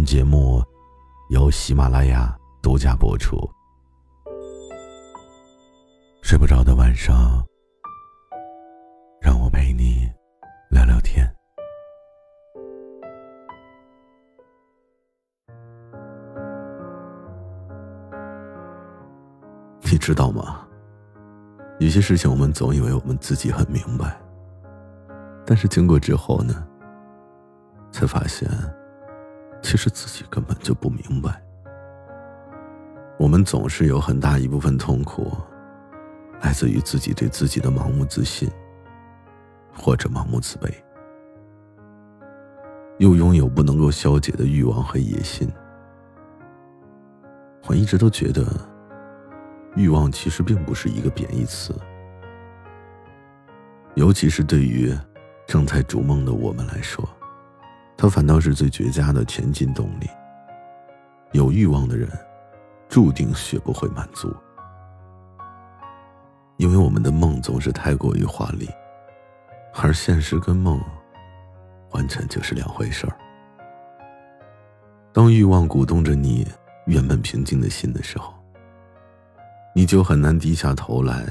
本节目由喜马拉雅独家播出。睡不着的晚上，让我陪你聊聊天。你知道吗？有些事情我们总以为我们自己很明白，但是经过之后呢，才发现。其实自己根本就不明白，我们总是有很大一部分痛苦，来自于自己对自己的盲目自信，或者盲目自卑，又拥有不能够消解的欲望和野心。我一直都觉得，欲望其实并不是一个贬义词，尤其是对于正在逐梦的我们来说。它反倒是最绝佳的前进动力。有欲望的人，注定学不会满足，因为我们的梦总是太过于华丽，而现实跟梦，完全就是两回事儿。当欲望鼓动着你原本平静的心的时候，你就很难低下头来，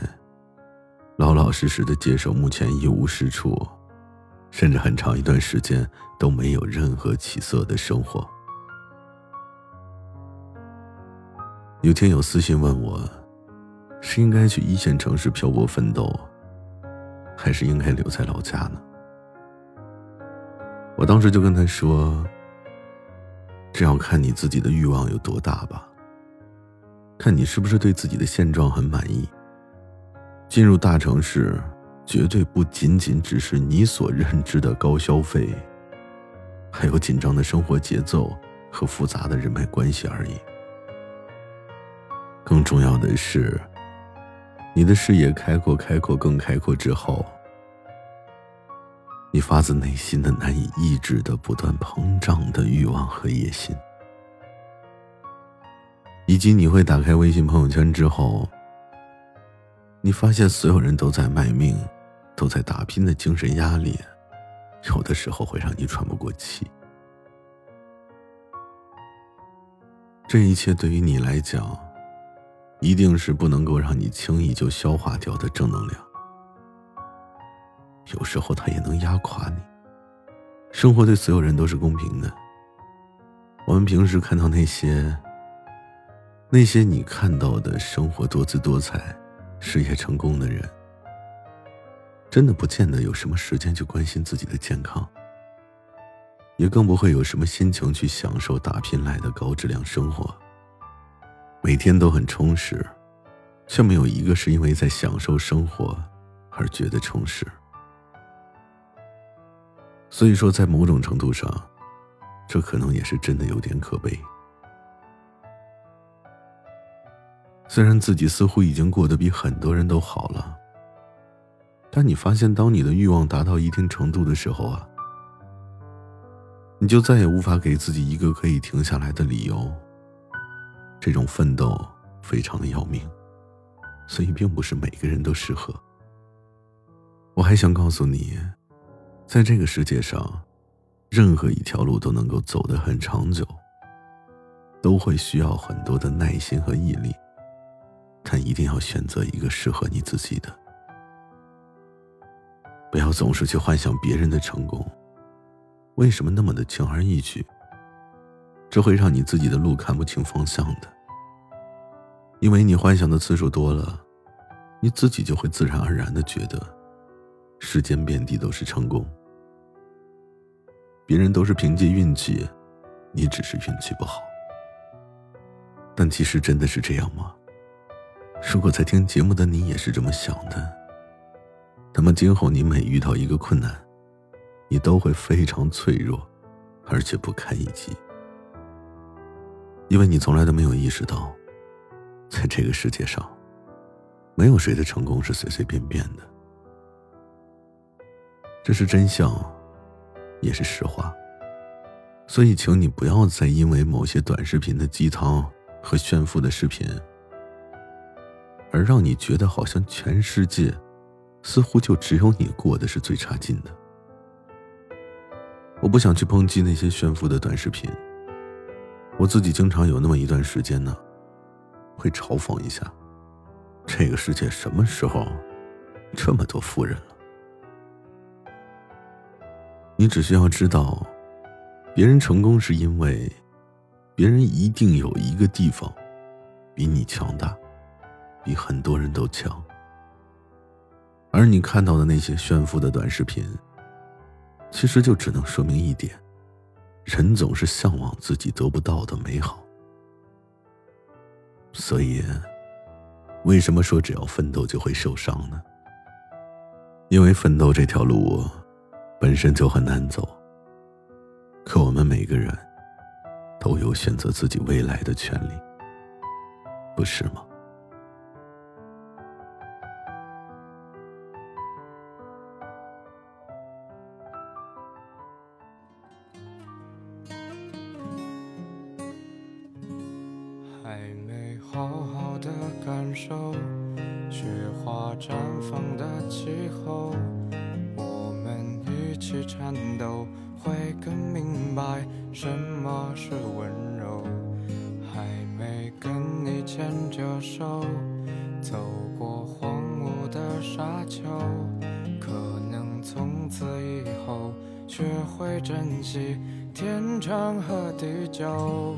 老老实实的接受目前一无是处。甚至很长一段时间都没有任何起色的生活。有天有私信问我，是应该去一线城市漂泊奋斗，还是应该留在老家呢？我当时就跟他说：“这要看你自己的欲望有多大吧，看你是不是对自己的现状很满意。进入大城市。”绝对不仅仅只是你所认知的高消费，还有紧张的生活节奏和复杂的人脉关系而已。更重要的是，你的视野开阔、开阔、更开阔之后，你发自内心的难以抑制的不断膨胀的欲望和野心，以及你会打开微信朋友圈之后，你发现所有人都在卖命。都在打拼的精神压力，有的时候会让你喘不过气。这一切对于你来讲，一定是不能够让你轻易就消化掉的正能量。有时候它也能压垮你。生活对所有人都是公平的。我们平时看到那些，那些你看到的生活多姿多彩、事业成功的人。真的不见得有什么时间去关心自己的健康，也更不会有什么心情去享受打拼来的高质量生活。每天都很充实，却没有一个是因为在享受生活而觉得充实。所以说，在某种程度上，这可能也是真的有点可悲。虽然自己似乎已经过得比很多人都好了。但你发现，当你的欲望达到一定程度的时候啊，你就再也无法给自己一个可以停下来的理由。这种奋斗非常的要命，所以并不是每个人都适合。我还想告诉你，在这个世界上，任何一条路都能够走得很长久，都会需要很多的耐心和毅力，但一定要选择一个适合你自己的。不要总是去幻想别人的成功，为什么那么的轻而易举？这会让你自己的路看不清方向的。因为你幻想的次数多了，你自己就会自然而然的觉得，世间遍地都是成功，别人都是凭借运气，你只是运气不好。但其实真的是这样吗？如果在听节目的你也是这么想的？那么今后你每遇到一个困难，你都会非常脆弱，而且不堪一击。因为你从来都没有意识到，在这个世界上，没有谁的成功是随随便便的。这是真相，也是实话。所以，请你不要再因为某些短视频的鸡汤和炫富的视频，而让你觉得好像全世界似乎就只有你过的是最差劲的。我不想去抨击那些炫富的短视频，我自己经常有那么一段时间呢，会嘲讽一下：这个世界什么时候这么多富人了？你只需要知道。别人成功是因为，别人一定有一个地方比你强大，比很多人都强。而你看到的那些炫富的短视频，其实就只能说明一点：人总是向往自己得不到的美好。所以，为什么说只要奋斗就会受伤呢？因为奋斗这条路本身就很难走。可我们每个人都有选择自己未来的权利，不是吗？好好的感受雪花绽放的气候，我们一起颤抖。会更明白什么是温柔，还没跟你牵着手走过荒芜的沙丘，可能从此以后学会珍惜天长和地久。